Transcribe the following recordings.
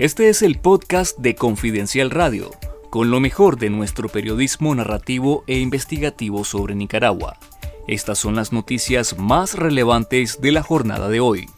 Este es el podcast de Confidencial Radio, con lo mejor de nuestro periodismo narrativo e investigativo sobre Nicaragua. Estas son las noticias más relevantes de la jornada de hoy.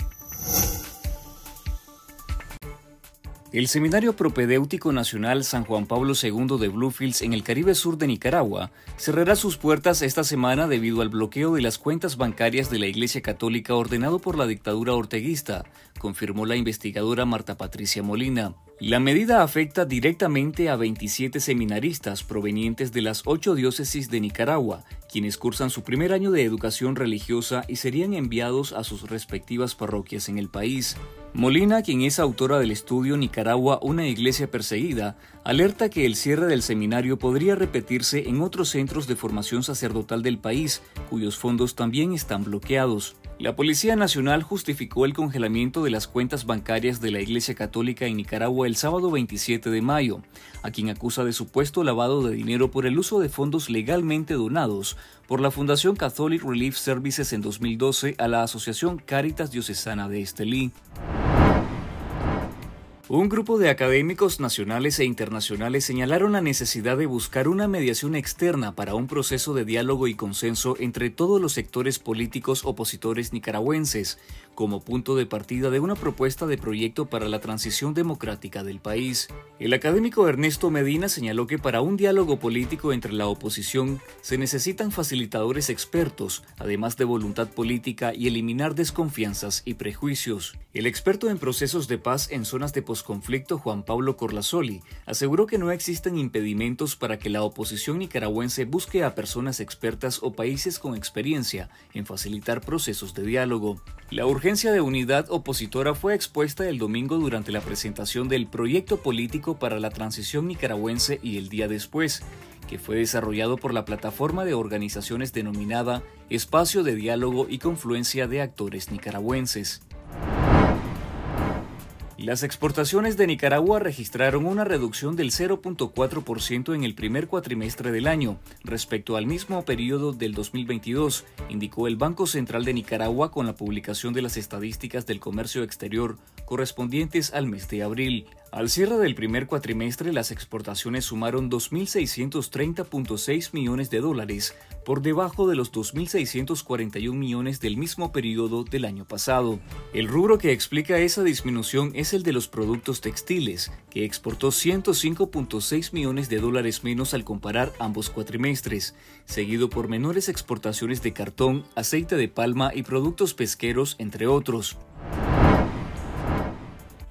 El Seminario Propedéutico Nacional San Juan Pablo II de Bluefields en el Caribe Sur de Nicaragua cerrará sus puertas esta semana debido al bloqueo de las cuentas bancarias de la Iglesia Católica ordenado por la dictadura orteguista, confirmó la investigadora Marta Patricia Molina. La medida afecta directamente a 27 seminaristas provenientes de las ocho diócesis de Nicaragua, quienes cursan su primer año de educación religiosa y serían enviados a sus respectivas parroquias en el país. Molina, quien es autora del estudio Nicaragua, una iglesia perseguida, alerta que el cierre del seminario podría repetirse en otros centros de formación sacerdotal del país, cuyos fondos también están bloqueados. La Policía Nacional justificó el congelamiento de las cuentas bancarias de la Iglesia Católica en Nicaragua el sábado 27 de mayo, a quien acusa de supuesto lavado de dinero por el uso de fondos legalmente donados por la Fundación Catholic Relief Services en 2012 a la Asociación Caritas Diocesana de Estelí. Un grupo de académicos nacionales e internacionales señalaron la necesidad de buscar una mediación externa para un proceso de diálogo y consenso entre todos los sectores políticos opositores nicaragüenses, como punto de partida de una propuesta de proyecto para la transición democrática del país. El académico Ernesto Medina señaló que para un diálogo político entre la oposición se necesitan facilitadores expertos, además de voluntad política y eliminar desconfianzas y prejuicios. El experto en procesos de paz en zonas de posconflicto Juan Pablo Corlazoli aseguró que no existen impedimentos para que la oposición nicaragüense busque a personas expertas o países con experiencia en facilitar procesos de diálogo. La urgencia de unidad opositora fue expuesta el domingo durante la presentación del Proyecto Político para la Transición Nicaragüense y el día después, que fue desarrollado por la plataforma de organizaciones denominada Espacio de Diálogo y Confluencia de Actores Nicaragüenses. Las exportaciones de Nicaragua registraron una reducción del 0.4% en el primer cuatrimestre del año respecto al mismo periodo del 2022, indicó el Banco Central de Nicaragua con la publicación de las estadísticas del comercio exterior correspondientes al mes de abril. Al cierre del primer cuatrimestre, las exportaciones sumaron 2.630.6 millones de dólares, por debajo de los 2.641 millones del mismo periodo del año pasado. El rubro que explica esa disminución es el de los productos textiles, que exportó 105.6 millones de dólares menos al comparar ambos cuatrimestres, seguido por menores exportaciones de cartón, aceite de palma y productos pesqueros, entre otros.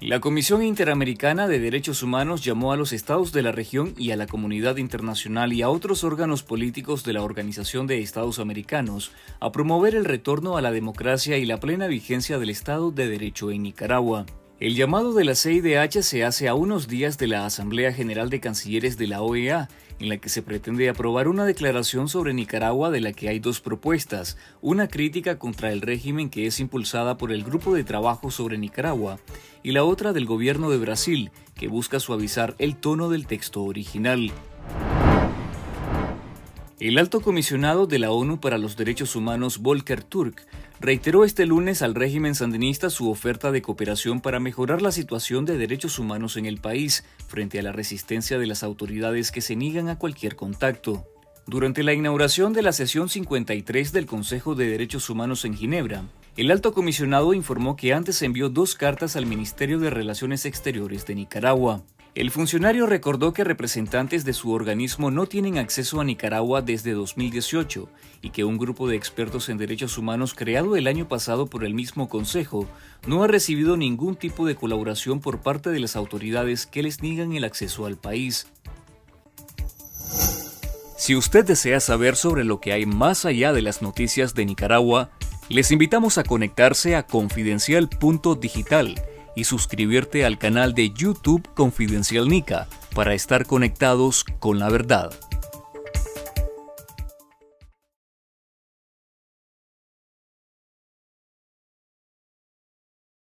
La Comisión Interamericana de Derechos Humanos llamó a los estados de la región y a la comunidad internacional y a otros órganos políticos de la Organización de Estados Americanos a promover el retorno a la democracia y la plena vigencia del Estado de Derecho en Nicaragua. El llamado de la CIDH se hace a unos días de la Asamblea General de Cancilleres de la OEA, en la que se pretende aprobar una declaración sobre Nicaragua de la que hay dos propuestas, una crítica contra el régimen que es impulsada por el Grupo de Trabajo sobre Nicaragua y la otra del gobierno de Brasil, que busca suavizar el tono del texto original. El alto comisionado de la ONU para los Derechos Humanos, Volker Turk, reiteró este lunes al régimen sandinista su oferta de cooperación para mejorar la situación de derechos humanos en el país frente a la resistencia de las autoridades que se niegan a cualquier contacto. Durante la inauguración de la sesión 53 del Consejo de Derechos Humanos en Ginebra, el alto comisionado informó que antes envió dos cartas al Ministerio de Relaciones Exteriores de Nicaragua. El funcionario recordó que representantes de su organismo no tienen acceso a Nicaragua desde 2018 y que un grupo de expertos en derechos humanos creado el año pasado por el mismo Consejo no ha recibido ningún tipo de colaboración por parte de las autoridades que les niegan el acceso al país. Si usted desea saber sobre lo que hay más allá de las noticias de Nicaragua, les invitamos a conectarse a confidencial.digital y suscribirte al canal de YouTube Confidencial Nica para estar conectados con la verdad.